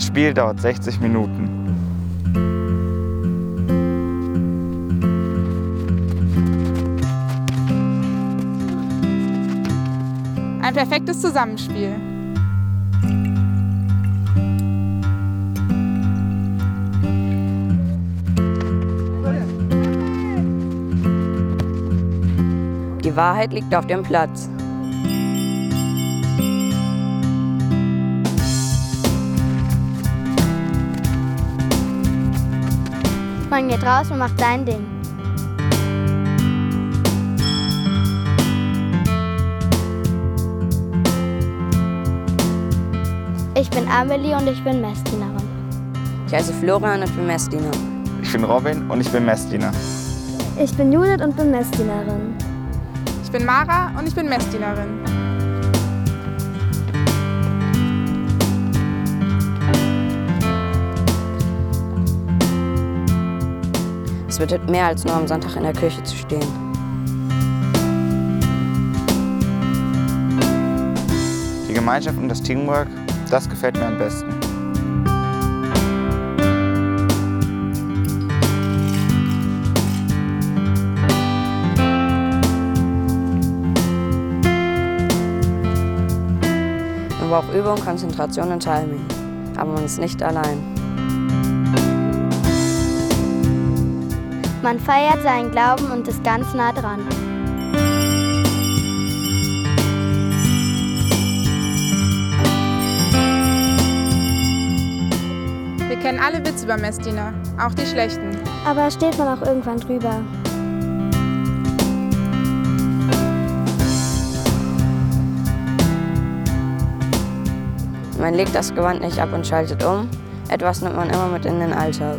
Spiel dauert 60 Minuten. Ein perfektes Zusammenspiel. Die Wahrheit liegt auf dem Platz. Man geht raus und macht sein Ding. Ich bin Amelie und ich bin Messdienerin. Ich heiße Florian und bin Messdiener. Ich bin Robin und ich bin Messdiener. Ich bin Judith und bin Messdienerin. Ich bin Mara und ich bin Messdienerin. Es bedeutet mehr als nur am Sonntag in der Kirche zu stehen. Die Gemeinschaft und das Teamwork, das gefällt mir am besten. Man braucht Übung, Konzentration und Timing. Aber man ist nicht allein. Man feiert seinen Glauben und ist ganz nah dran. Wir kennen alle Witze über Messdiener, auch die schlechten. Aber steht man auch irgendwann drüber. Man legt das Gewand nicht ab und schaltet um. Etwas nimmt man immer mit in den Alltag.